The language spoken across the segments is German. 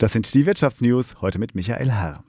Das sind die Wirtschaftsnews heute mit Michael Herr.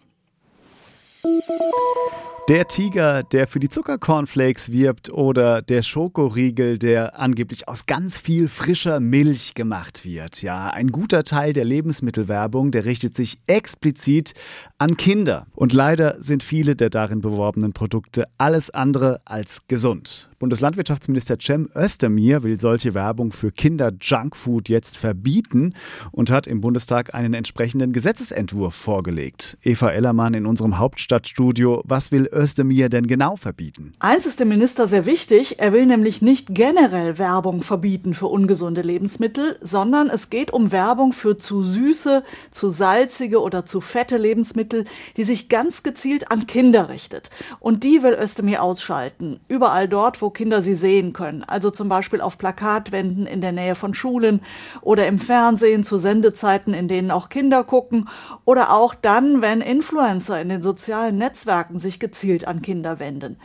Der Tiger, der für die Zuckercornflakes wirbt oder der Schokoriegel, der angeblich aus ganz viel frischer Milch gemacht wird. Ja, ein guter Teil der Lebensmittelwerbung, der richtet sich explizit an Kinder. Und leider sind viele der darin beworbenen Produkte alles andere als gesund. Bundeslandwirtschaftsminister Cem Özdemir will solche Werbung für Kinder-Junkfood jetzt verbieten und hat im Bundestag einen entsprechenden Gesetzesentwurf vorgelegt. Eva Ellermann in unserem Hauptstadtstudio. Was will Özdemir denn genau verbieten? Eins ist dem Minister sehr wichtig. Er will nämlich nicht generell Werbung verbieten für ungesunde Lebensmittel, sondern es geht um Werbung für zu süße, zu salzige oder zu fette Lebensmittel, die sich ganz gezielt an Kinder richtet. Und die will Özdemir ausschalten. Überall dort, wo Kinder sie sehen können. Also zum Beispiel auf Plakatwänden in der Nähe von Schulen oder im Fernsehen zu Sendezeiten, in denen auch Kinder gucken oder auch dann, wenn Influencer in den sozialen Netzwerken sich gezielt an Kinder wenden.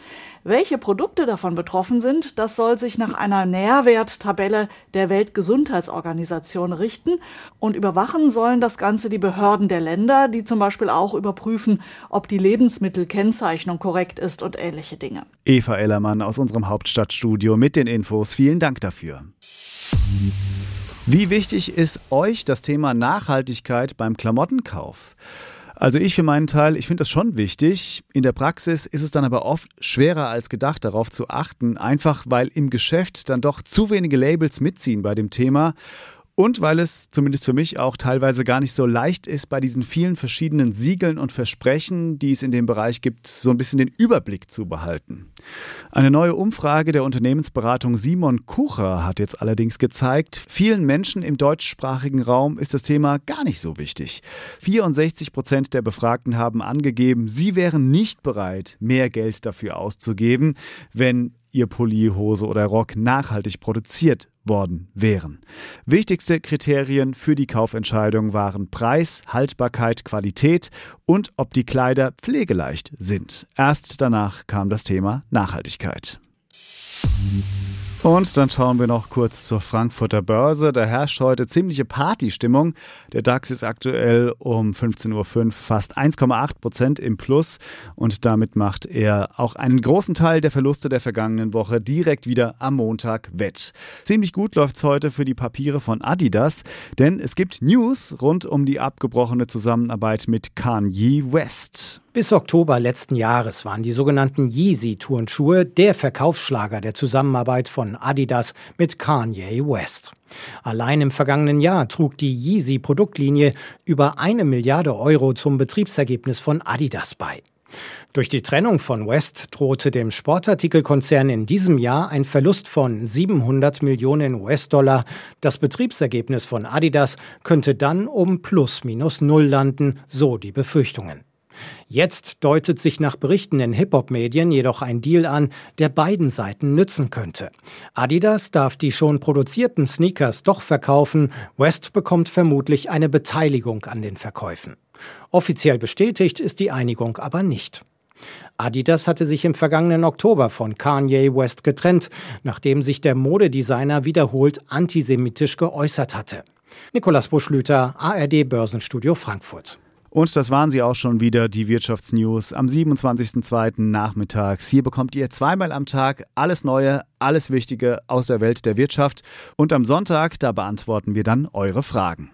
Welche Produkte davon betroffen sind, das soll sich nach einer Nährwerttabelle der Weltgesundheitsorganisation richten und überwachen sollen das Ganze die Behörden der Länder, die zum Beispiel auch überprüfen, ob die Lebensmittelkennzeichnung korrekt ist und ähnliche Dinge. Eva Ellermann aus unserem Hauptstadtstudio mit den Infos. Vielen Dank dafür. Wie wichtig ist euch das Thema Nachhaltigkeit beim Klamottenkauf? Also ich für meinen Teil, ich finde das schon wichtig. In der Praxis ist es dann aber oft schwerer als gedacht, darauf zu achten, einfach weil im Geschäft dann doch zu wenige Labels mitziehen bei dem Thema und weil es zumindest für mich auch teilweise gar nicht so leicht ist, bei diesen vielen verschiedenen Siegeln und Versprechen, die es in dem Bereich gibt, so ein bisschen den Überblick zu behalten. Eine neue Umfrage der Unternehmensberatung Simon Kucher hat jetzt allerdings gezeigt, vielen Menschen im deutschsprachigen Raum ist das Thema gar nicht so wichtig. 64 Prozent der Befragten haben angegeben, sie wären nicht bereit, mehr Geld dafür auszugeben, wenn ihr Pulli, Hose oder Rock nachhaltig produziert worden wären. Wichtigste Kriterien für die Kaufentscheidung waren Preis, Haltbarkeit, Qualität und ob die Kleider pflegeleicht sind. Erst danach kam das Thema Nachhaltigkeit. Und dann schauen wir noch kurz zur Frankfurter Börse. Da herrscht heute ziemliche Partystimmung. Der DAX ist aktuell um 15.05 Uhr fast 1,8 Prozent im Plus und damit macht er auch einen großen Teil der Verluste der vergangenen Woche direkt wieder am Montag wett. Ziemlich gut läuft es heute für die Papiere von Adidas, denn es gibt News rund um die abgebrochene Zusammenarbeit mit Kanye West. Bis Oktober letzten Jahres waren die sogenannten Yeezy-Turnschuhe der Verkaufsschlager der Zusammenarbeit von Adidas mit Kanye West. Allein im vergangenen Jahr trug die Yeezy-Produktlinie über eine Milliarde Euro zum Betriebsergebnis von Adidas bei. Durch die Trennung von West drohte dem Sportartikelkonzern in diesem Jahr ein Verlust von 700 Millionen US-Dollar. Das Betriebsergebnis von Adidas könnte dann um plus minus null landen, so die Befürchtungen. Jetzt deutet sich nach Berichten in Hip-Hop-Medien jedoch ein Deal an, der beiden Seiten nützen könnte. Adidas darf die schon produzierten Sneakers doch verkaufen, West bekommt vermutlich eine Beteiligung an den Verkäufen. Offiziell bestätigt ist die Einigung aber nicht. Adidas hatte sich im vergangenen Oktober von Kanye West getrennt, nachdem sich der Modedesigner wiederholt antisemitisch geäußert hatte. Nikolas Buschlüter, ARD Börsenstudio Frankfurt. Und das waren sie auch schon wieder, die Wirtschaftsnews am 27.02. nachmittags. Hier bekommt ihr zweimal am Tag alles Neue, alles Wichtige aus der Welt der Wirtschaft. Und am Sonntag, da beantworten wir dann eure Fragen.